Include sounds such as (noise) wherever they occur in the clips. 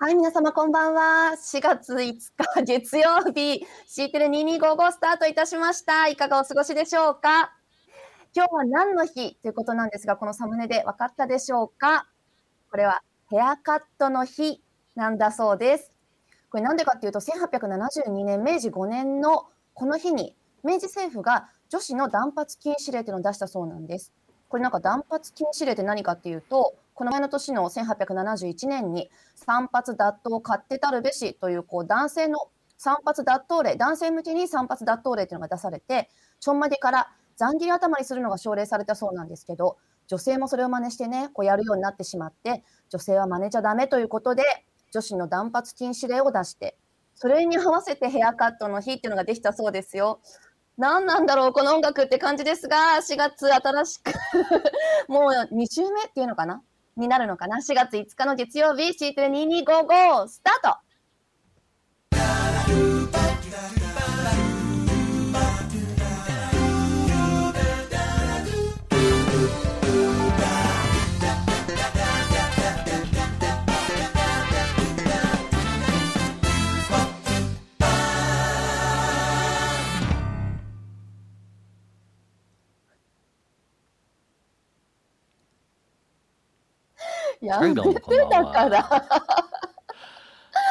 はい、皆様こんばんは。4月5日 (laughs) 月曜日、シーテレ2255スタートいたしました。いかがお過ごしでしょうか？今日は何の日？ということなんですが、このサムネで分かったでしょうか？これはヘアカットの日なんだそうです。これなんでかっていうと、1872年、明治5年のこの日に、明治政府が女子の断髪禁止令というのを出したそうなんです。これなんか断髪禁止令って何かっていうと、この前の年の1871年に散髪脱頭を買ってたるべしというこう男性の散髪脱頭令、男性向けに散髪脱頭令というのが出されて、ちょんまげから残切り頭にするのが奨励されたそうなんですけど、女性もそれを真似してね、こうやるようになってしまって、女性は真似ちゃダメということで、女子の断髪禁止令を出して、それに合わせてヘアカットの日っていうのができたそうですよ。何なんだろう、この音楽って感じですが、4月新しく (laughs) もう2週目っていうのかな？になるのかな ?4 月5日の月曜日、シーテレ2255スタートやはい、めてどうもこんばんだかは。ら。(laughs)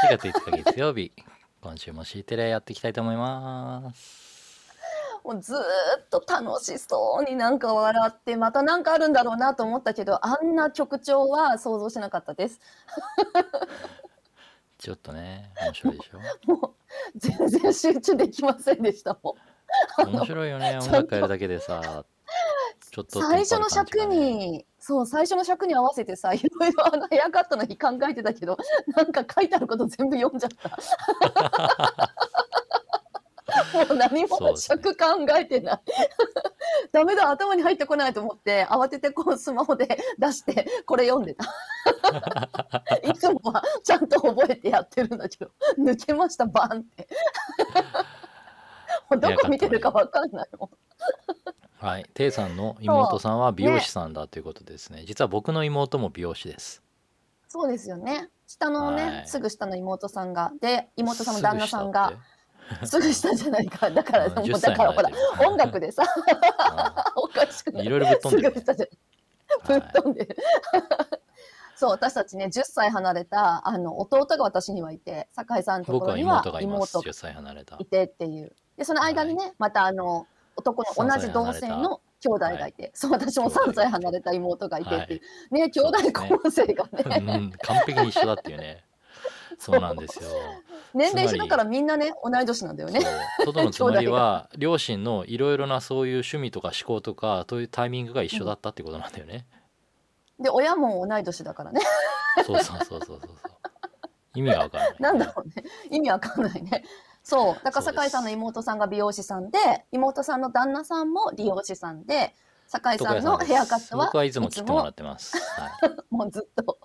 4月5日月曜日、今週も C テレやっていきたいと思います。もうずーっと楽しそうになんか笑って、またなんかあるんだろうなと思ったけど、あんな曲調は想像しなかったです。(laughs) ちょっとね、面白いでしょ。(laughs) もう全然集中できませんでしたもん。面白いよね、音楽やるだけでさ、ちょっと最初の尺に、そう、最初の尺に合わせてさ、いろいろあのヘアカットの日考えてたけど、(laughs) なんか書いてあること全部読んじゃった。(laughs) もう何も尺考えてない。ダメだ、頭に入ってこないと思って、慌ててこうスマホで出して、これ読んでた。(laughs) いつもはちゃんと覚えてやってるんだけど、抜けました、バンって。どこ見てるかわかんないもん。はい、テイさんの妹さんは美容師さんだということですね。実は僕の妹も美容師です。そうですよね。下のね、はいすぐ下の妹さんが、で、妹さんの旦那さんが、すすぐ下じゃないか。(laughs) だから、うんもう10だからほら音楽でさ、おかしくない。いろいろぶっ飛んでるぶっ飛んでる。そう、私たちね、10歳離れた、あの、弟が私にはいて、酒井さんのところには妹がいます。妹が10歳離れたい。てっていう。で、その間にね、またあの、男の同じ同性の兄弟がいて、そう、私も3歳離れた妹がいてっていう。ね、兄弟構成がうね、ん、完璧に一緒だっていうね。そうなんですよ。(laughs) 年齢一緒だからみんなね、同い年なんだよね。そう外のつまりは (laughs) 両親のいろいろなそういう趣味とか思考とかそういうタイミングが一緒だったってことなんだよね。で、親も同い年だからね。そうそうそうそうそうそう。意味がわからない、なんだろうね。意味わかんないね。そう。だから酒井さんの妹さんが美容師さんで、妹さんの旦那さんも理容師さんで、酒井さんのヘアカットは、僕はいつも切ってもらってます。はい。(laughs) もうずっと。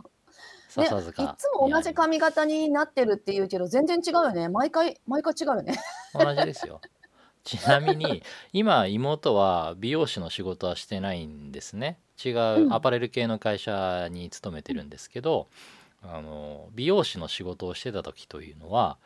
ね、い。つも同じ髪型になってるって言うけど、全然違うよね。毎回、毎回違うよね。同じですよ。(laughs) ちなみに今妹は美容師の仕事はしてないんですね。違うんうアパレル系の会社に勤めてるんですけど、あの美容師の仕事をしてた時というのは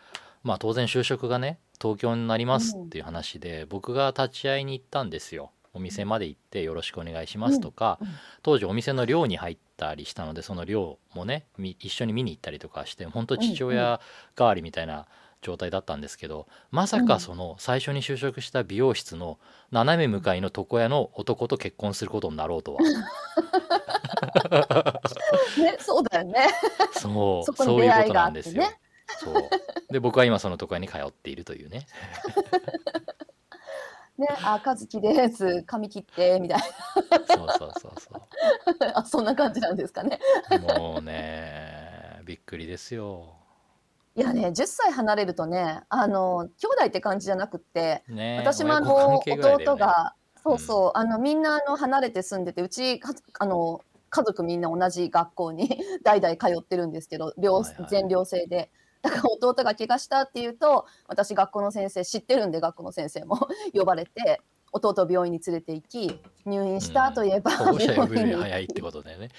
まあ当然就職がね東京になりますっていう話で、僕が立ち会いに行ったんですよ。お店まで行ってよろしくお願いしますとか、当時お店の寮に入ったりしたのでその寮もねみ一緒に見に行ったりとかして本当父親代わりみたいな状態だったんですけどまさかその最初に就職した美容室の斜め向かいの床屋の男と結婚することになろうとは (laughs) ね、そうだよね。そうそこにそういうことなんですよ。そうで僕は今その床屋に通っているというね (laughs) ね、あ、和樹です。髪切って、みたいそうそうそうそな。(laughs) あ、そんな感じなんですかね。うもうねびっくりですよ。いやね、10歳離れるとね、あの、兄弟って感じじゃなくって、ね私もあのね弟が、そうそう、あのみんなあの離れて住んでて、うちかあの家族みんな同じ学校に (laughs) 代々通ってるんですけど、寮はいはい全寮制で。だから弟が怪我したっていうと、私学校の先生知ってるんで学校の先生も。(laughs) 呼ばれて、弟を病院に連れて行き、入院したといえば、保護者呼ぶより病院に早いってことだよね。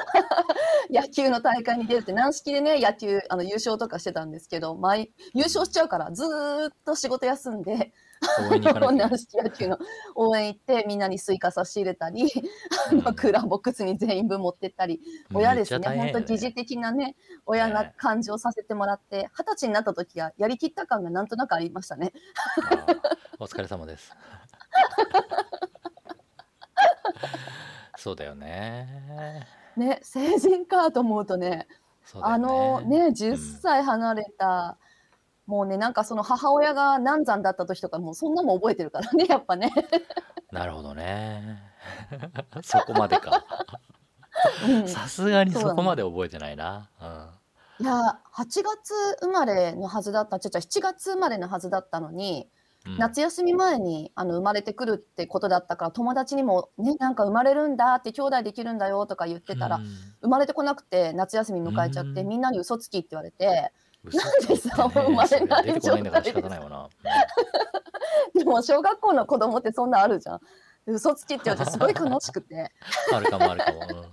(laughs) 野球の大会に出るって、軟式でね、野球、あの、優勝とかしてたんですけど、毎、優勝しちゃうから、ずーっと仕事休んで、応援に行かなきゃ。軟式野球の。応援行って、みんなにスイカ差し入れたり、あの、クーラーボックスに全員分持ってったり、親ですね、本当疑似的なね、親なね感じをさせてもらって、二十歳になった時は、やりきった感がなんとなくありましたね。お疲れ様です。(laughs) そうだよね。ね、成人かと思うとね、そうだよあのね、10歳離れた、もうね、なんかその母親が難産だった時とか、もうそんなもん覚えてるからね、(laughs) やっぱね。なるほどね。(laughs) そこまでか。うん。さすがにそこまで覚えてないな。いや、8月生まれのはずだった、ちょちょ、7月生まれのはずだったのに、うん、うん夏休み前にあの生まれてくるってことだったから、友達にも、ね、なんか生まれるんだって、兄弟できるんだよとか言ってたら、うん。生まれてこなくて、夏休み迎えちゃって、うん。みんなに嘘つきって言われて、嘘なんでさ生まれないそれ出てこないんだから仕方ないわな、(laughs) でも小学校の子供ってそんなあるじゃん。で嘘つきって言われて、すごい悲しくて。う (laughs) んあるかもあるかも、うん。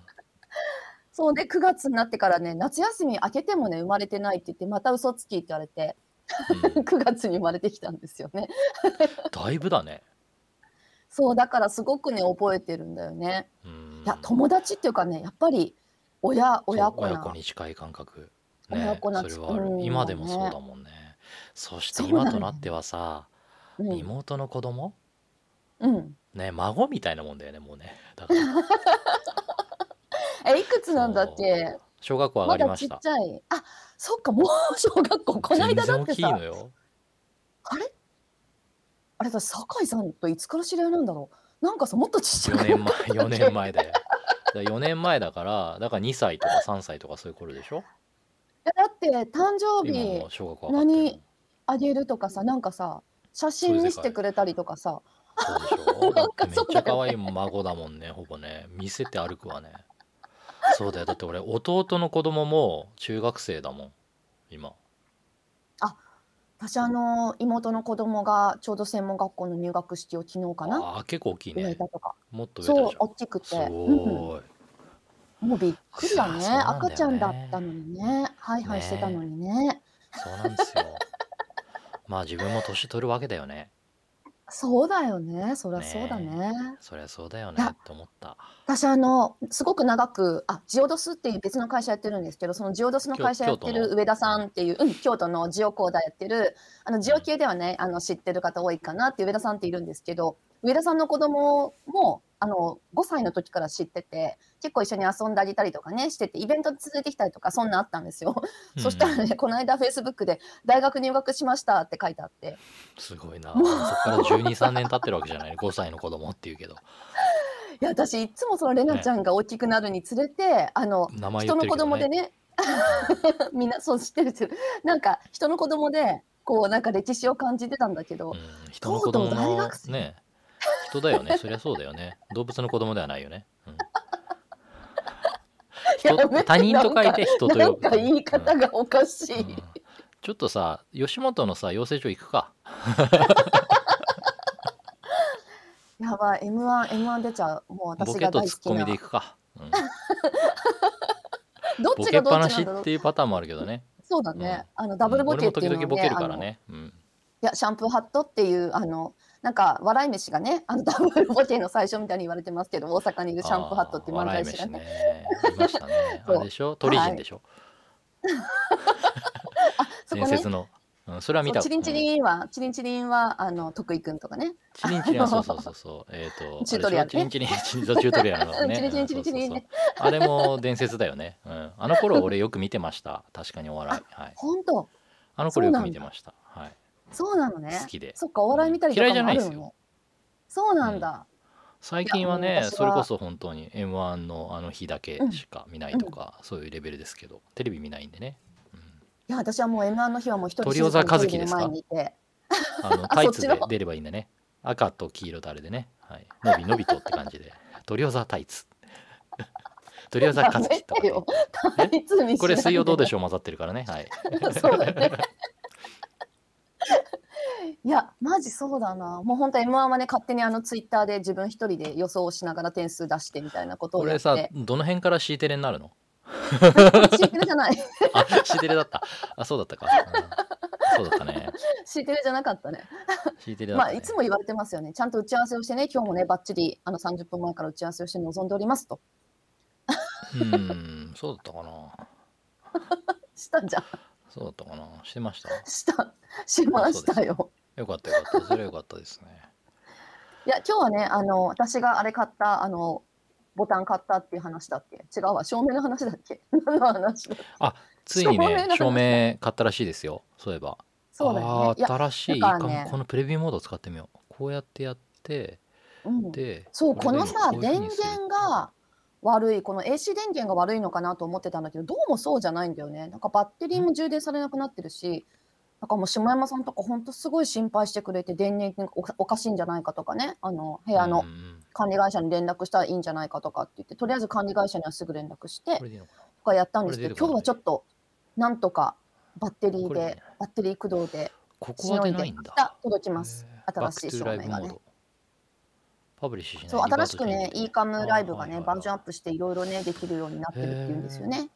そうで9月になってからね夏休み明けてもね生まれてないって言ってまた嘘つきって言われてうん。(laughs) 9月に生まれてきたんですよね。だいぶだね。そうだからすごくね覚えてるんだよね。うん。いや友達っていうかねやっぱり親親子そう親な子に近い感覚ね親子なそれはある。うん。今でもそうだもんね。そして今となってはさ、うん、妹の子供？うん、ね孫みたいなもんだよねもうね。だから。(laughs) えいくつなんだっけ？小学校上がまだちりましたっちゃい。あそっかもう小学校。この間だってさ。全然大きいのよ。あれ？あれだ酒井さんといつから知り合いなんだろう。なんかさもっとちっちゃ4く年前4年前で。4年前だからだから2歳とか3歳とかそういう頃でしょ？だって誕生今日もう小学校上がってる何あげるとかさなんかさ写真見せてくれたりとかさ。そうでしょ？だなんかってめっそうだよね。ちゃ可愛い孫だもんねほぼね。見せて歩くわね。そうだよ。だって俺弟の子供も中学生だもん今。私あの妹の子供がちょうど専門学校の入学式を昨日かな。ああ結構大きい植えねたとか。もっと上だそうじゃん大きくて。すうんうん。ごーいもうびっくりだね。そうなんだよね。赤ちゃんだったのにね。ハイハイしてたのにね。そうなんですよ。(laughs) まあ自分も年取るわけだよね。そうだよね。そりゃそうだね。そりゃそうだよいやねと思った。私あのすごく長くあジオドスっていう別の会社やってるんですけどそのジオドスの会社やってる上田さんっていう、うん、京都のジオコーダやってるあのジオ系ではねあの知ってる方多いかなっていう上田さんっているんですけど上田さんの子供もあの5歳の時から知ってて結構一緒に遊んであげたりとかねしててイベントで続いてきたりとかそんなあったんですよ、そしたらねこの間フェイスブックで「大学入学しました」って書いてあって。すごいな。そっから123年経ってるわけじゃない。5歳の子供っていうけど。いや私いつもそのレナちゃんが大きくなるにつれて、あの名前人の子供でねね (laughs) みんなそう知ってる知ってるなんか人の子供でこうなんか歴史を感じてたんだけど、うん、人の子供とうとう大の学生？ね人だよね。そりゃそうだよね。動物の子供ではないよね、うん。(laughs) 他人と書いて人と呼ぶ。なんか言い方がおかしい、うん。ちょっとさ吉本のさ養成所行くか。(laughs) やばい。M1 M1 出ちゃう。もう私ボケが大好きなとツッコミで行くか、うん。(laughs) どっボケっぱちがどっなしっちなんだろう。ていうパターンもあるけどね。そうだね、あのダブルボケっていうのを俺も時々ボケるからね、うん、いやシャンプーハットっていうあのなんか笑い飯がねあのダブルボケの最初みたいに言われてますけど大阪にいるシャンプーハットっていう漫才師がね。ね。したね。あ (laughs) そう。れでしょ？鳥人でしょ、そこね。伝説の、うん、それは見た。チリンチンリンは、チリンチリンはあの徳井くんとかね。チリンチリンはそうそうそうそう。えっ、と (laughs) チュートリアルね。チリンチリンチリチュートリアルのね。(laughs) チリンチリンチリン。チあれも伝説だよね、うん、あの頃俺よく見てました。確かにお笑い。はい。本当？あの頃よく見てました。はいそうなのね。好きで。そっかお笑い見たりとかもあるの？ね嫌いじゃないですよ。そうなんだ、最近はいねそれこそ本当に m 1のあの日だけしか見ないとか、そういうレベルですけどテレビ見ないんでね、うん。いや私はもう M1 の日はもう一人鳥尾座和樹ですか？あの (laughs) あタイツで出ればいいんだね。赤と黄色とあれでね、はい、のびのびとって感じで。(laughs) 鳥尾座タイツ。(laughs) 鳥尾座和樹とかって言ってタイツ見しないで。これ水曜どうでしょう？混ざってるからね。はい。そうだねいやマジそうだなもう本当 M1 はね勝手にあのツイッターで自分一人で予想をしながら点数出してみたいなことをこれさやってどの辺から C テレになるの？シーテル (laughs) じゃない。あ C テレだったあそうだったか、うんそうだったねシーテルじゃなかったね。C テレだった、ね、まあいつも言われてますよね。ちゃんと打ち合わせをしてね、今日もね、ばっちりあの30分前から打ち合わせをして臨んでおりますと。うんそうだったかな (laughs) したんじゃん。そうだったかなしてました？した。しましたよ。よかったよかった。それはよかったですね。(laughs) いや、今日はね、あの、私があれ買った、あの、ボタン買ったっていう話だっけ？違うわ、照明の話だっけ？(laughs) 何の話だついにね照明買ったらしいですよそういえば。そうだよね。あー新しいねもこのプレビューモードを使ってみよう。こうやってやってうん、でそう、このさ、電源が悪い、この AC 電源が悪いのかなと思ってたんだけど、どうもそうじゃないんだよね。なんかバッテリーも充電されなくなってるし、なんかもう下山さんとか本当すごい心配してくれて、電源がおおかしいんじゃないかとかね、あの、部屋の管理会社に連絡したらいいんじゃないかとかって言って、とりあえず管理会社にはすぐ連絡してとかやったんですけど、今日はちょっと、なんとかバッテリーでバッテリー駆動で、ここしのいで、は出ないん明日だ届きます。新しい照明がね。そう、新しくね、リ e カムライブがね、バージョンアップしていろいろね、できるようになってるっていうんですよね。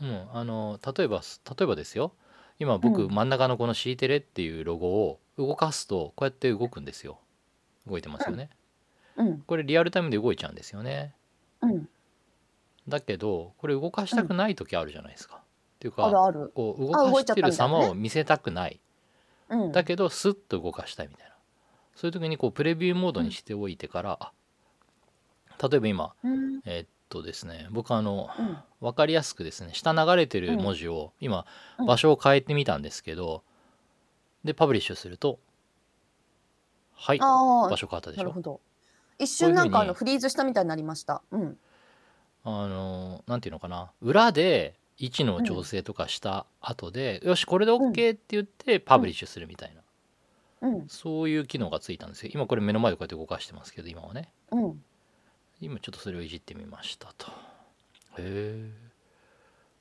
うん。あの例えば例えばですよ今僕、うん。真ん中のこの C テレっていうロゴを動かすとこうやって動くんですよ。動いてますよね、うん、これリアルタイムで動いちゃうんですよね。うん、だけどこれ動かしたくない時あるじゃないですか、っていうか。こう動かしてたみたいなね。様を見せたくない。うん、だけどスッと動かしたいみたいな。そういう時にこうプレビューモードにしておいてから、あ例えば今うん、えっとですね僕あのうん、分かりやすくですね下流れてる文字を今うん。場所を変えてみたんですけどでパブリッシュするとはいあ場所変わったあ、でしょ？なるほど。一瞬なんかあのフリーズしたみたいになりました。うん、あのなんていうのかな？裏で位置の調整とかした後で、よしこれで OK って言ってパブリッシュするみたいな、うん、そういう機能がついたんですよ。今これ目の前でこうやって動かしてますけど今はね。うん。今ちょっとそれをいじってみましたと。へえ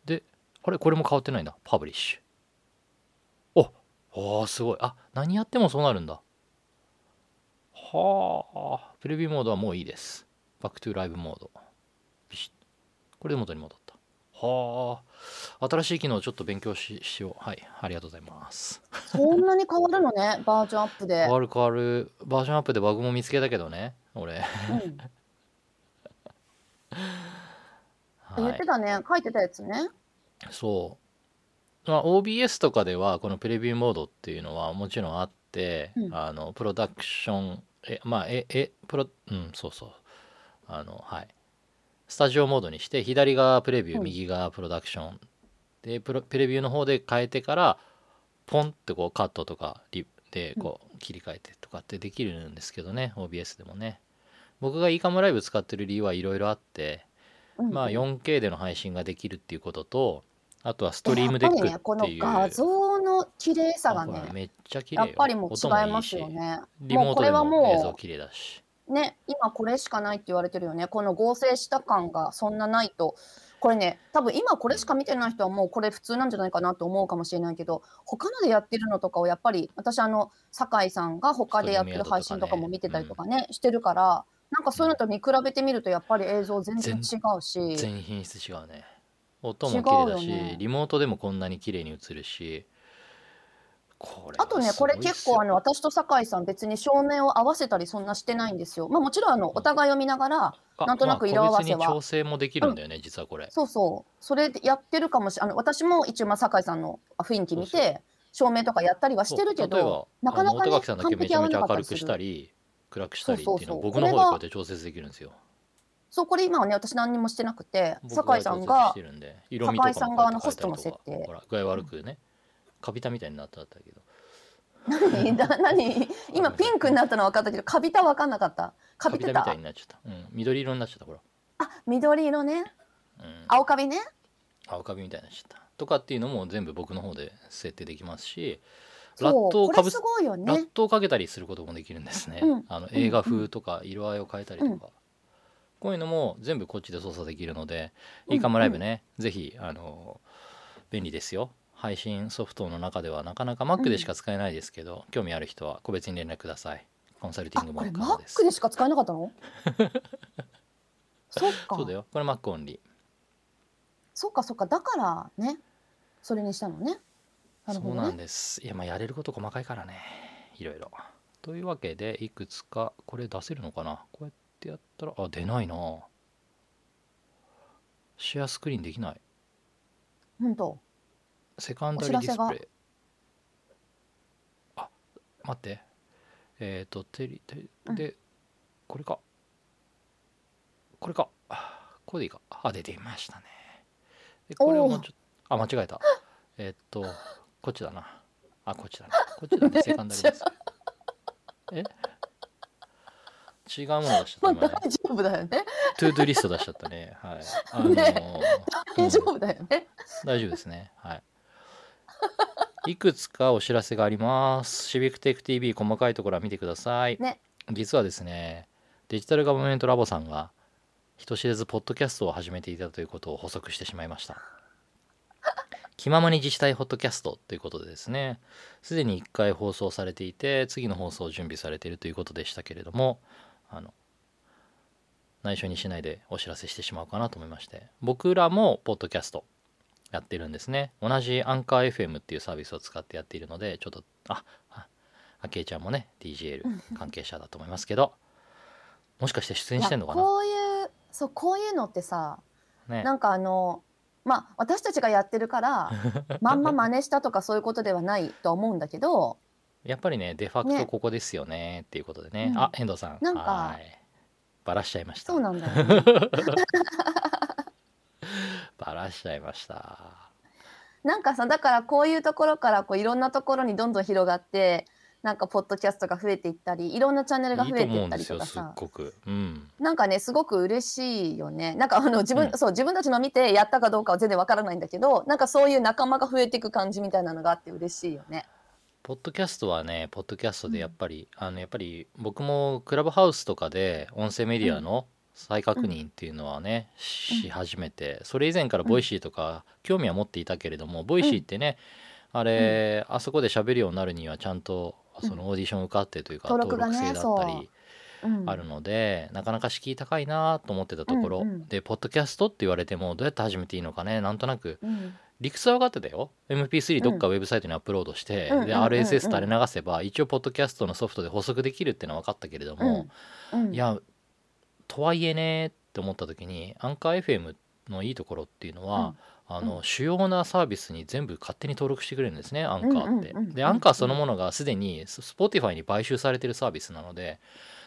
であれこれも変わってないんだ。パブリッシュ。おおーすごい。あ何やってもそうなるんだ。はあ。プレビューモードはもういいです。バックトゥーライブモード。ビシッ。これで元に戻った。はあ。新しい機能をちょっと勉強ししよう。はい。ありがとうございます。そんなに変わるのね、バージョンアップで。変。わる変わる。バージョンアップでバグも見つけたけどね俺。うん、はい言ってたね、書いてたやつね。そう、まあ、OBS とかではこのプレビューモードっていうのはもちろんあって、うん。あのプロダクションえまあええプロうんそうそう。あのはい。スタジオモードにして左側プレビュー、うん。右側プロダクション。でプロプレビューの方で変えてからポンってこうカットとかリでこう切り替えてとかってできるんですけどね OBS でもね僕が e カムライブ使ってる理由はいろいろあってうん、まあ 4K での配信ができるっていうこととあとはストリームデックっていうやっぱりね、この画像の綺麗さがね、めっちゃ綺麗よやっぱりもう音違いますよね。リモートでもうこれはもうも映像綺麗だしね、今これしかないって言われてるよね。この合成した感がそんなないと。これね、多分今これしか見てない人はもうこれ普通なんじゃないかなと思うかもしれないけど、他のでやってるのとかをやっぱり、私あの、酒井さんが他でやってる配信とかも見てたりとかね、してるから、なんかそういうのと見比べてみるとやっぱり映像全然違うし、全品質違うね。音も綺麗だし、ね。リモートでもこんなに綺麗に映るし。これあとね、これ結構あの私と酒井さん別に照明を合わせたりそんなしてないんですよ。まあもちろんあのお互いを見ながら、なんとなく色合わせは。まあ調整もできるんだよね、実はこれ。そうそう、それでやってるかもしれない。私も一応まあ酒井さんの雰囲気見て、照明とかやったりはしてるけど、ばなかなかね音垣さんだけめちゃめちゃ明るくしたり暗くしたりっていうのを僕の方でこうやって調節できるんですよ。そう、これ今はね、私何にもしてなくて、僕酒井さんが酒井さん側のホストの設定。ほら具合悪くね。カビたみたいになったんだけど。何？(laughs) だ何？(laughs) 今ピンクになったのは分かったけど、カビた分かんなかった。カビてた？カビたみたいになっちゃった、うん、緑色になっちゃったほら、あ、緑色ね。うん、青カビね。青カビみたいになっちゃった。とかっていうのも全部僕の方で設定できますしラットをかぶすごいよラッね。トをかけたりすることもできるんですね、うん。あの映画風とか色合いを変えたりとか、うん。こういうのも全部こっちで操作できるので、うんいいかもライブねぜひあの便利ですよ。配信ソフトの中ではなかなか Mac でしか使えないですけど、興味ある人は個別に連絡ください。コンサルティあ、ングもこれ可能です。Mac でしか使えなかったの？(laughs) そっか。そうだよ。これ Mac オンリー。そっかそっか。だからねそれにしたのねね。そうなんです。いやまあやれること細かいからね。いろいろ。というわけでいくつかこれ出せるのかな？こうやってやったらあ出ないな。シェアスクリーンできない。本当？セカンダリーディスプレイ。あ待って。えっ、とテリテリうん。で、これか。これか。あこれでいいか。あ出ていましたね。でこれをもうちょっとあ間違えた。えっ、とこっちだな。あこっちだなこっちだね。(laughs) セカンダリーディスプレイえ？違うもの出しちゃまあった今ね。大丈夫だよね。 ToDo リスト出しちゃったね。はい。あのー (laughs) ね。大丈夫だよね。大丈夫ですね。はい。いくつかお知らせがあります。シビックテック TV 細かいところは見てください。ね。実はですね、デジタルガバメントラボさんが人知れずポッドキャストを始めていたということを補足してしまいました。気ままに自治体ホットキャストということでですね、すでに1回放送されていて、次の放送を準備されているということでしたけれども、あの、内緒にしないでお知らせしてしまおうかなと思いまして、僕らもポッドキャストやってるんですね。同じアンカー FM っていうサービスを使ってやっているので、ちょっと、あ、あ、あけいちゃんもね、DGL 関係者だと思いますけど、もしかして出演してんのかな？こういうそうこういうのってさね。なんかあのまあ私たちがやってるから (laughs) まんま真似したとかそういうことではないとは思うんだけどやっぱりね、デファクトねここですよねっていうことでね。うんあ、遠藤さん。なんかはーいバラしちゃいましたそう。なんだよね (laughs) バラしちゃいました。なんかさだからこういうところからこういろんなところにどんどん広がってなんかポッドキャストが増えていったりいろんなチャンネルが増えていったりとかさ。うん。なんかねすごく嬉しいよね。なんかあの自分、うん。そう自分たちの見てやったかどうかは全然わからないんだけどなんかそういう仲間が増えていく感じみたいなのがあって嬉しいよね。ポッドキャストはね、ポッドキャストでやっぱり、あのやっぱり僕もクラブハウスとかで音声メディアの再確認っていうのはね、し始めて、それ以前からボイシーとか興味は持っていたけれども、ボイシーってね、あれ、あそこで喋るようになるにはちゃんとそのオーディション受かってというか、登録がね制だったりう。ん、あるので、なかなか敷居高いなと思ってたところ、うんうん。でポッドキャストって言われてもどうやって始めていいのかねなんとなく。うん。理屈は分かってたよ。MP3 どっかウェブサイトにアップロードして、でうんうんうんうん。RSS 垂れ流せば一応ポッドキャストのソフトで補足できるっていうのは分かったけれども、うん。いやとはいえねって思った時にアンカー FM のいいところっていうのは、あの主要なサービスに全部勝手に登録してくれるんですねアンカーって。うんうんうん。うんでアンカーそのものがすでに Spotify に買収されてるサービスなので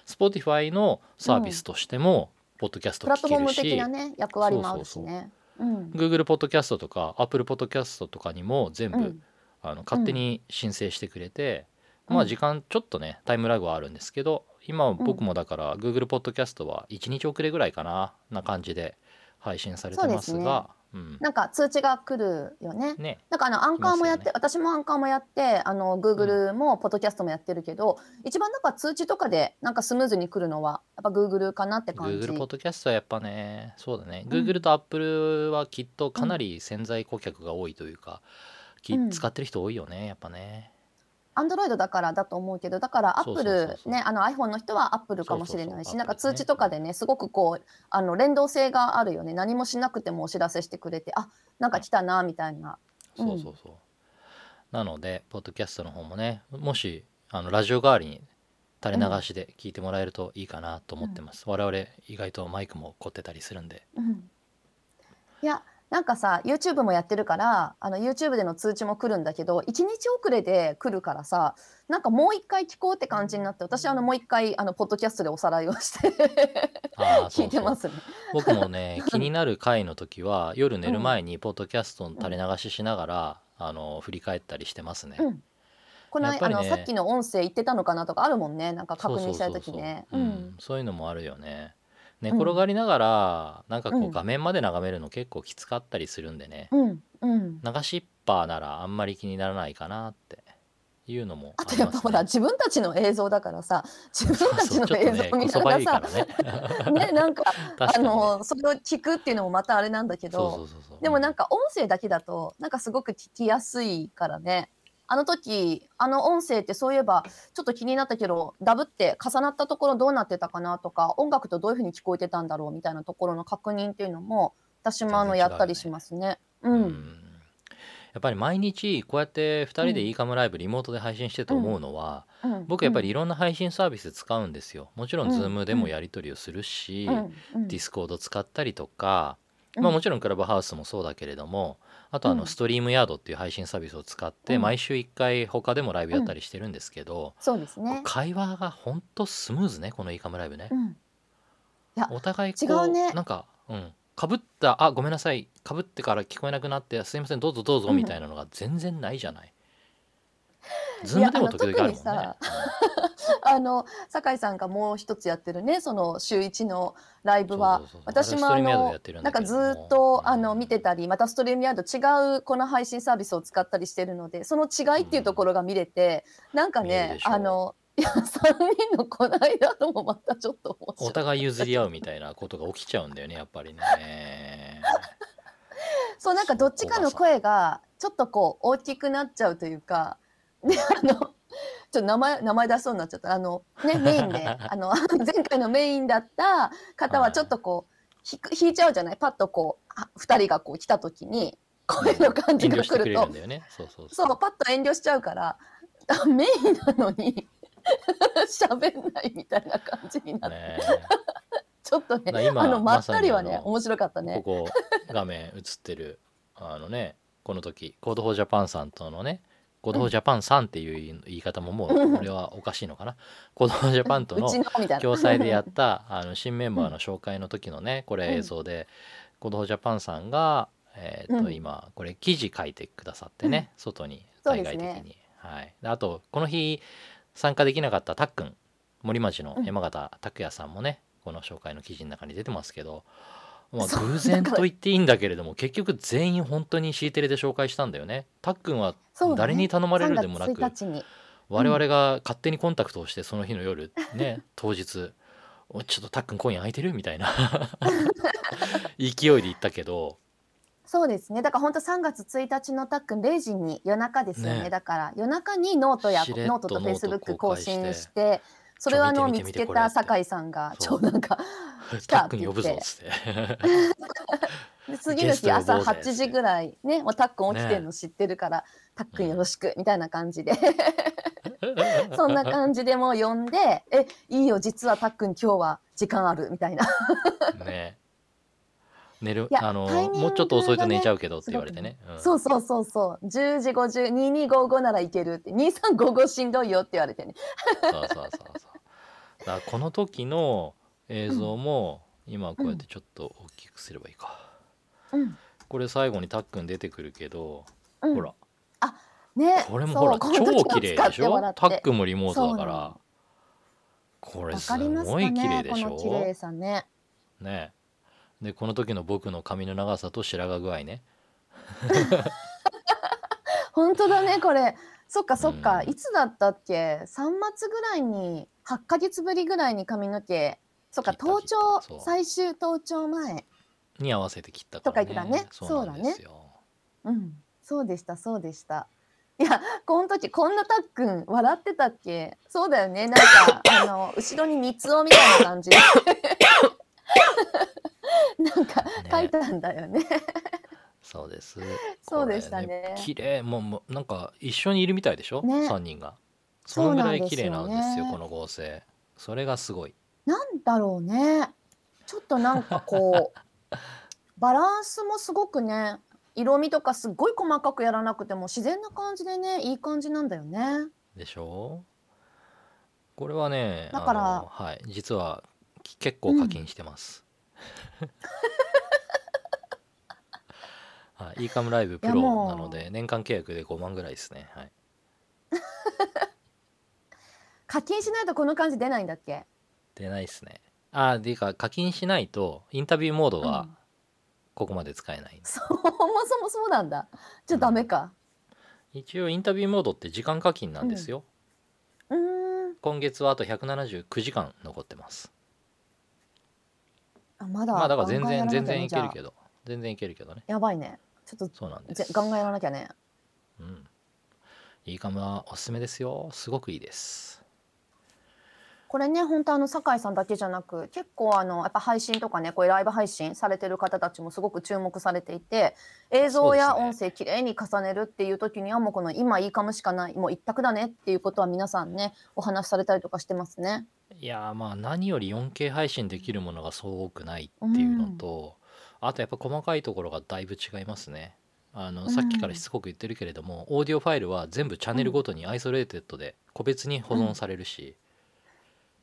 Spotify のサービスとしてもポッドキャストプラットフォーム聞けるし、的なね役割もあるしね。うん、Google ポッドキャストとか Apple ポッドキャストとかにも全部、うん。あの勝手に申請してくれて、うん。まあ時間ちょっとねタイムラグはあるんですけど今は僕もだから Google ポッドキャストは1日遅れぐらいかなな感じで配信されてますがうん。なんか通知が来るよね。ね。なんかあのアンカーもやって、ね。私もアンカーもやってあの Google もポッドキャストもやってるけど、一番なんか通知とかでなんかスムーズに来るのはやっぱ Google かなって感じ。Google ポッドキャストはやっぱねそうだね、うん。Google と Apple はきっとかなり潜在顧客が多いというか、きうん。使ってる人多いよねやっぱねアンドロイドだからだと思うけどだからアップルねあの iPhone の人はアップルかもしれないしなんか通知とかでねすごくこうあの連動性があるよね。何もしなくてもお知らせしてくれてあなんか来たなみたいな。うんそうそう。そう、なのでポッドキャストの方もねもしあのラジオ代わりに垂れ流しで聞いてもらえるといいかなと思ってます、我々意外とマイクも凝ってたりするんで。うん。いやなんかさ YouTube もやってるからあの YouTube での通知も来るんだけど1日遅れで来るからさなんかもう一回聞こうって感じになって私あのもう一回あのポッドキャストでおさらいをして聞いてますね。僕もね (laughs) 気になる回の時は夜寝る前にポッドキャストの垂れ流ししながら、あの振り返ったりしてますね、うん。この,、ねあのさっきの音声言ってたのかなとかあるもんね。なんか確認したい時ね。そういうのもあるよね寝転がりながら、なんかこううん。画面まで眺めるの結構きつかったりするんでね、うんうん。流しっぱならあんまり気にならないかなっていうのもあありますとやっぱほらね。自分たちの映像だからさ自分たちのそうちょっとね映像見こそばゆいかながらさらね。(laughs) ねなんか (laughs) 確かにね。あのそれを聞くっていうのもまたあれなんだけどそうそうそうそう。でもなんかか音声だけだとなんかすごく聞きやすいからねあの時あの音声ってそういえばちょっと気になったけどダブって重なったところどうなってたかなとか音楽とどういうふうに聞こえてたんだろうみたいなところの確認っていうのも私もあのやったりしますね。う。うん。んやっぱり毎日こうやって2人で e カムライブリモートで配信してて思うのは、うん。僕やっぱりいろんな配信サービス使うんですよ。もちろんうん。Zoom でもやり取りをするし、Discord 使ったりとか、うん。まあ、もちろんクラブハウスもそうだけれどもあとあうん。の StreamYard っていう配信サービスを使ってうん。毎週1回他でもライブやったりしてるんですけど、そうですね。会話がほんとスムーズねこの e カムライブね。お互いこ違うね。なんかうん。かぶったあごめんなさい。かぶってから聞こえなくなってすいませんどうぞどうぞうん。みたいなのが全然ないじゃない。ズームでも時々あるもんね。(laughs) あの特に。あの酒井さんがもう一つやってるねその週一のライブは私もあのなんかずっとうんあの見てたりまたストリームヤード違うこの配信サービスを使ったりしてるのでその違いっていうところが見れてなんかねあのいや3人のこの間のもまたちょっと面白い。お互い譲り合うみたいなことが起きちゃうんだよねやっぱりね。(laughs) そうなんかどっちかの声がちょっとこう大きくなっちゃうというかであのちょっと名前名前出しそうになっちゃった。あのねメインで (laughs) あの (laughs) 前回のメインだった方はちょっとこう引く引いちゃうじゃない？パッとこうあ2人がこう来た時に声の感じが来ると。れるんだよね。そうそうそう。パッと遠慮しちゃうからあメインなのに (laughs) 喋んないみたいな感じになって、ねちょっとねあのまったりはね面白かったね。ここ画面映ってるあのねこの時コードフォージャパンさんとのねコードフォージャパンさんっていう言い方ももうんう俺はおかしいのかな。コードフォージャパンとの共催でやったあの新メンバーの紹介の時のねこれ映像でコードフォージャパンさんがえとうん。今これ記事書いてくださってね外に対そうですね。外的に。はい。であとこの日参加できなかったたっくん森町の山形拓也さんもねこの紹介の記事の中に出てますけど、まあ、偶然と言っていいんだけれども結局全員本当に C テレで紹介したんだよね。たっくんは誰に頼まれるでもなく、3月1日に我々が勝手にコンタクトをしてその日の夜ね当日「おちょっとたっくん今夜空いてる?」みたいな (laughs) 勢いで行ったけどそうですね。だから本当3月1日のたっくん0時に夜中ですよね。ねだから夜中にノートやノートとフェイスブック更新して、それをあの見つけた酒井さんがそう超なんか「来たたっくん呼ぶぞ」ってで次の日朝呼ぼうぜ8時ぐらいね、もうたっくん起きてるの知ってるから、たっくんよろしくみたいな感じで、そんな感じでもう呼んで、えいいよ実はたっくん今日は時間あるみたいな。ね寝るあのもうちょっと遅いと寝ちゃうけどって言われてね、うん。そうそうそうそう。10時50、2255ならいけるって、2355しんどいよって言われてね。そうそうそうそう。だからこの時の映像も今こうやってちょっと大きくすればいいか、うん。これ最後にたっくん出てくるけど、うん。ほら。ね、これもほら超綺麗でしょ？タックもリモートだから。これすわかりますかごい綺麗ね、でしょ？この綺麗さね。ねでこの時の僕の髪の長さと白髪具合ね。(laughs) 本当だね、これ。そっかそっか、うんいつだったっけ ?3 月ぐらいに、8ヶ月ぶりぐらいに髪の毛、そっか、切った登頂切った。そう、最終登頂前。に合わせて切ったからね。とか言ってたね。そうなんですよ、うん、そうでした、そうでした。いや、この時、こんなたっくん、笑ってたっけ？そうだよね、なんか、あの、後ろに三つおみたいな感じで。(laughs) なんか、書いたんだよね。そうです。そうでしたね。綺麗もうもうなんか一緒にいるみたいでしょ、ね。3人が。そのぐらい綺麗なんですよそうなんですよねこの合成。それがすごい。なんだろうね。ちょっとなんかこう、(laughs) バランスもすごくね、色味とかすっごい細かくやらなくても自然な感じでね、いい感じなんだよね。でしょ？これはねだからはい。実はき結構課金してます、(laughs) はい、イーカムライブプロなので年間契約で5万ぐらいですね。はい。(laughs) 課金しないとこの感じ出ないんだっけ？出ないですね。あーでいうか課金しないとインタビューモードがうん。ここまで使えない、そもそもそうなんだ。じゃあダメか。一応インタビューモードって時間課金なんですよ、うーん。今月はあと179時間残ってますあまだ。まあだから全然全然いけるけど全然いけるけどねやばいね。ちょっとそうなんですぜガンガンやらなきゃね。うん。いいカムはおすすめですよ。すごくいいです。これね、本当あの酒井さんだけじゃなく、結構あのやっぱ配信とかね、こういうライブ配信されてる方たちもすごく注目されていて、映像や音声きれいに重ねるっていう時にはもうこの今いいかもしかない、もう一択だねっていうことは皆さんね、お話しされたりとかしてますね。いやーまあ何より 4K 配信できるものがそう多くないっていうのと、あとやっぱ細かいところがだいぶ違いますね。あのうんさっきからしつこく言ってるけれども、オーディオファイルは全部チャンネルごとに isolated で個別に保存されるし、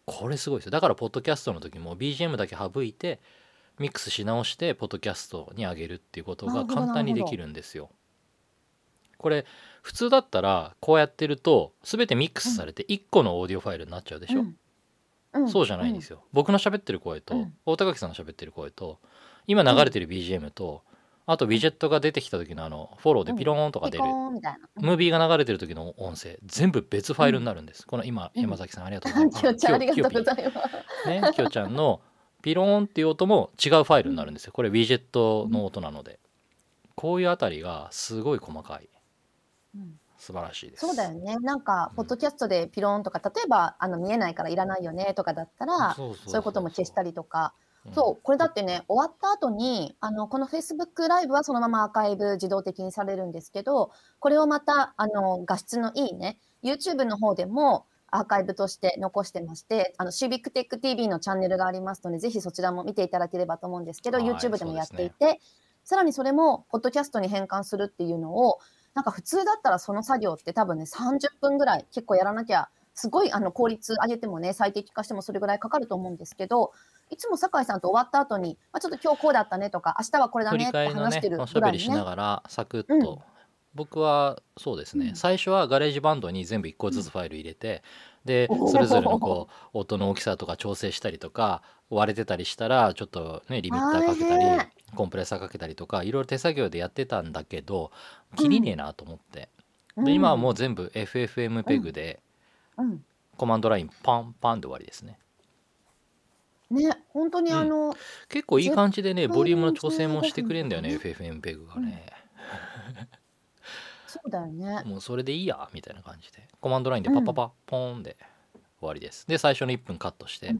これすごいですよ。だからポッドキャストの時も BGM だけ省いてミックスし直してポッドキャストに上げるっていうことが簡単にできるんですよ。これ普通だったらこうやってると全てミックスされて1個のオーディオファイルになっちゃうでしょ、うん。うん。そうじゃないんですよ、僕の喋ってる声と、うん。大高木さんの喋ってる声と今流れてる BGM と、あとウィジェットが出てきた時のあのフォローでピローンとか出る。ムービーが流れてる時の音声全部別ファイルになるんです、この今うん山崎さんありがとうございます。きよちゃんありがとうごいざいます。ねきよちゃんのピローンっていう音も違うファイルになるんですよ。これウィジェットの音なので、こういうあたりがすごい細かい。うん。素晴らしいです。そうだよね。なんか、ポッドキャストでピローンとか、例えば、あの、見えないからいらないよねとかだったら、そういうことも消したりとか、うんそう、これだってね、終わった後に、あの、この Facebook ライブはそのままアーカイブ自動的にされるんですけど、これをまた、あの、画質のいいね、YouTube の方でもアーカイブとして残してまして、あの、シビックテック TV のチャンネルがありますので、ぜひそちらも見ていただければと思うんですけど、はい YouTube でもやっていて、さらにそれも、ポッドキャストに変換するっていうのを、なんか普通だったらその作業って多分ね、30分ぐらい結構やらなきゃ、すごいあの効率上げてもね、最適化してもそれぐらいかかると思うんですけど、いつも酒井さんと終わった後に、まあ、ちょっと今日こうだったねとか、明日はこれだ振ねって話してるおしぐらいね。ゃべりしな。がらサクッと、うん。僕はそうですね、うん。最初は GarageBand に全部1個ずつファイル入れて、でおー。それぞれのこう音の大きさとか調整したりとか割れてたりしたらちょっとねリミッターかけたりコンプレッサーかけたりとかいろいろ手作業でやってたんだけど切りねえなと思って、うん。で今はもう全部 FFmpeg でうん。コマンドラインパンパンで終わりですねね、本当にあの、結構いい感じでねボリュームの調整もしてくれんだよねうん FFmpeg がね、そうだよね。もうそれでいいやみたいな感じで。コマンドラインでパッパッパッポーンで終わりです。で最初の1分カットして、うん。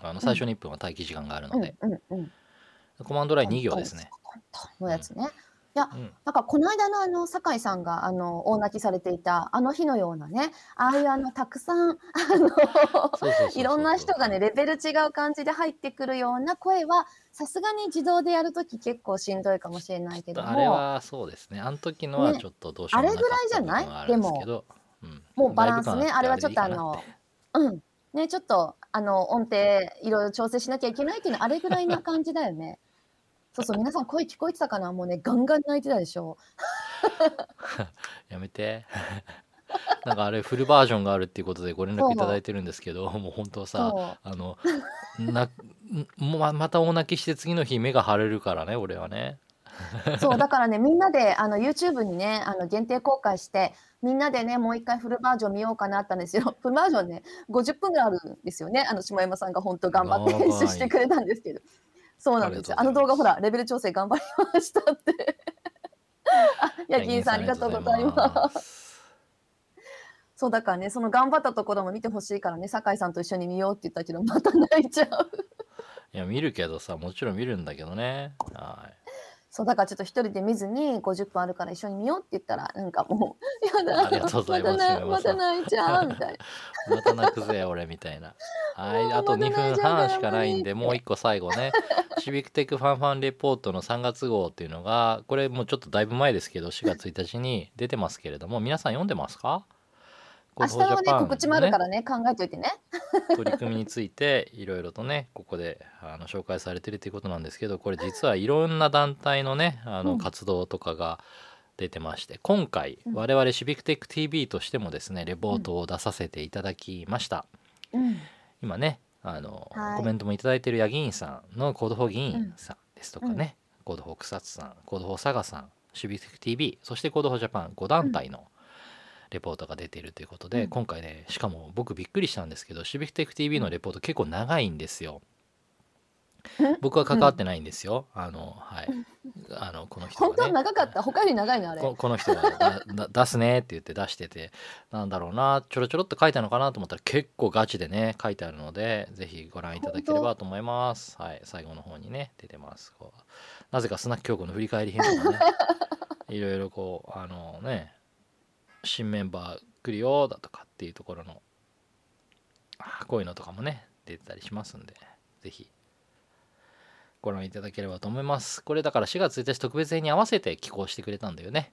あの最初の1分は待機時間があるので、うんうんうん。コマンドライン2行ですね、のやつね。うん、なんかこの間のあの酒井さんがあの大泣きされていたあの日のようなね、ああいうあのたくさんあのいろんな人がねレベル違う感じで入ってくるような声はさすがに自動でやるとき結構しんどいかもしれないけども、あれはそうですね。あの時のはねちょっとどうしようもなかった部分はあるんですけど、うん。もうバランスねあれはちょっとあのうん。ねちょっとあの音程いろいろ調整しなきゃいけないっていうのはあれぐらいな感じだよね。そうそう皆さん声聞こえてたかな？もうねガンガン泣いてたでしょ。(laughs) やめて (laughs) なんかあれフルバージョンがあるっていうことでご連絡いただいてるんですけどもう本当さあの (laughs) なもうままた大泣きして次の日目が腫れるからね俺はねそうだからねみんなであの YouTube にねあの限定公開してみんなでねもう一回フルバージョン見ようかなったんですよ。フルバージョンね50分ぐらいあるんですよね。あの下山さんが本当頑張って編集してくれたんですけど。そうなんですよ。あの動画ほらレベル調整頑張りましたって。(laughs) あ、ヤギンさんありがとうございます。すそうだからねその頑張ったところも見てほしいからね酒井さんと一緒に見ようって言ったけどまた泣いちゃう。(laughs) いや見るけどさもちろん見るんだけどねはいそうだからちょっと一人で見ずに50分あるから一緒に見ようって言ったらなんかもう (laughs) やだまた泣いちゃうみたいな。また泣くぜ俺みたいなはい。あと2分半しかないんでもう1個最後ね。(laughs) シビックテックファンファンレポートの3月号っていうのがこれもうちょっとだいぶ前ですけど4月1日に出てますけれども皆さん読んでますか？明日のね。告知もあるからね考えておいてね。(laughs) 取り組みについていろいろとねここであの紹介されてるということなんですけどこれ実はいろんな団体のねあうん。の活動とかが出てまして今回うん。我々シビックテック TV としてもですねレポートを出させていただきました。うん今ねあの、はい。コメントもいただいてる八木院さんの Code for 議員さんですとかね、うん。コードフォー草津さんコードフォー佐賀さんシビックテック TV そしてコードフォージャパン5団体のレポートが出ているということで、うん。今回ねしかも僕びっくりしたんですけどシビックテック TV のレポート結構長いんですよ。僕は関わってないんですよ。あの、はい。あの、この人本当がね。長かった。他より長いのあれ。ここの人が出すねって言って出しててなんだろうなちょろちょろっと書いたのかなと思ったら結構ガチでね書いてあるのでぜひご覧いただければと思います。はい。最後の方にね出てます。こう。なぜかスナック京子の振り返り編とかね。(laughs) いろいろこうあのね新メンバー来るよだとかっていうところのあこういうのとかもね出てたりしますんでぜひご覧いただければと思います。これだから4月1日特別編に合わせて寄稿してくれたんだよね。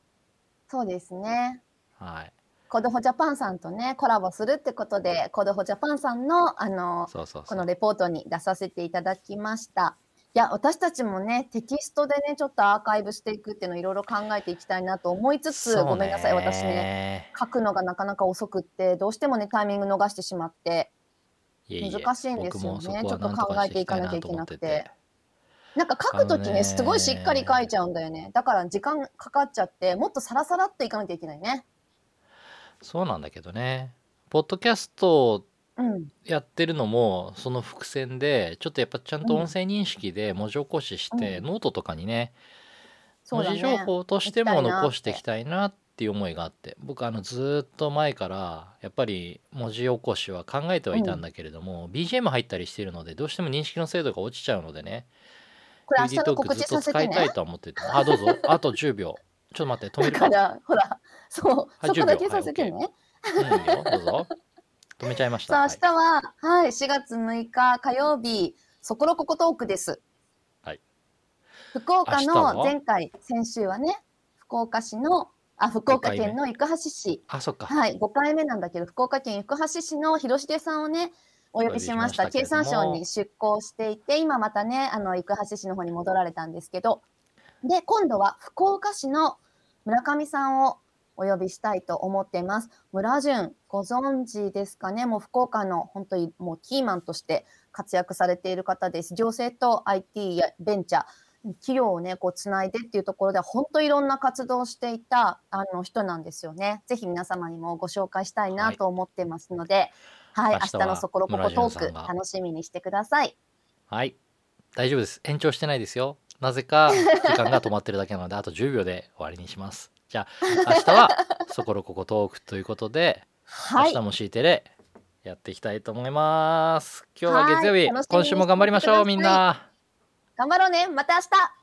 そうですね。はい。コドホジャパンさんとねコラボするってことでコドホジャパンさんのあのこのレポートに出させていただきました。いや私たちもねテキストでねちょっとアーカイブしていくっていうのをいろいろ考えていきたいなと思いつつ、ごめんなさい。私ねね書くのがなかなか遅くってどうしてもねタイミング逃してしまって難しいんですよね。ちょっと考えていかなきゃいけなくてなんか書くときねねすごいしっかり書いちゃうんだよね。だから時間かかっちゃってもっとサラサラっといかなきゃいけないね。そうなんだけどね。ポッドキャストうん。やってるのもその伏線でちょっとやっぱちゃんと音声認識で文字起こしして、うん。ノートとかにね文字情報としても残していきたいなっていう思いがあって僕あのずーっと前からやっぱり文字起こしは考えてはいたんだけれども、BGM 入ったりしてるのでどうしても認識の精度が落ちちゃうのでねこれ明日の告知させてね。いたいとは思っててあどうぞ。(laughs) あと10秒。ちょっと待って止めだか。るからほらそうはいそこだけ10秒させてね。はいどうぞ。止めちゃいました。明日は、はい、4月6日火曜日、そころここトークです。はい。福岡の前回、先週はね、福岡市の、あ、福岡県の行橋市。あそっか。はい、5回目なんだけど、福岡県行橋市の広重さんをね、お呼びしました。経産省に出向していて、今またね、あの、行橋市の方に戻られたんですけど、で、今度は福岡市の村上さんをお呼びしたいと思っています。村淳、ご存知ですかね？もう福岡の本当にもうキーマンとして活躍されている方です。行政と IT やベンチャー、企業をね、こうつないでっていうところでは本当いろんな活動をしていたあの人なんですよね。ぜひ皆様にもご紹介したいなと思ってますので、はい、明日明日はのそころここトーク楽しみにしてください。はい大丈夫です延長してないですよなぜか時間が止まってるだけなのであと10秒で終わりにしますじゃあ明日は (laughs) そころここトークということで、はい明日。も C テレやっていきたいと思います今日は月曜日今週も頑張りましょうみんな頑張ろうね。また明日。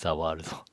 ザワールド。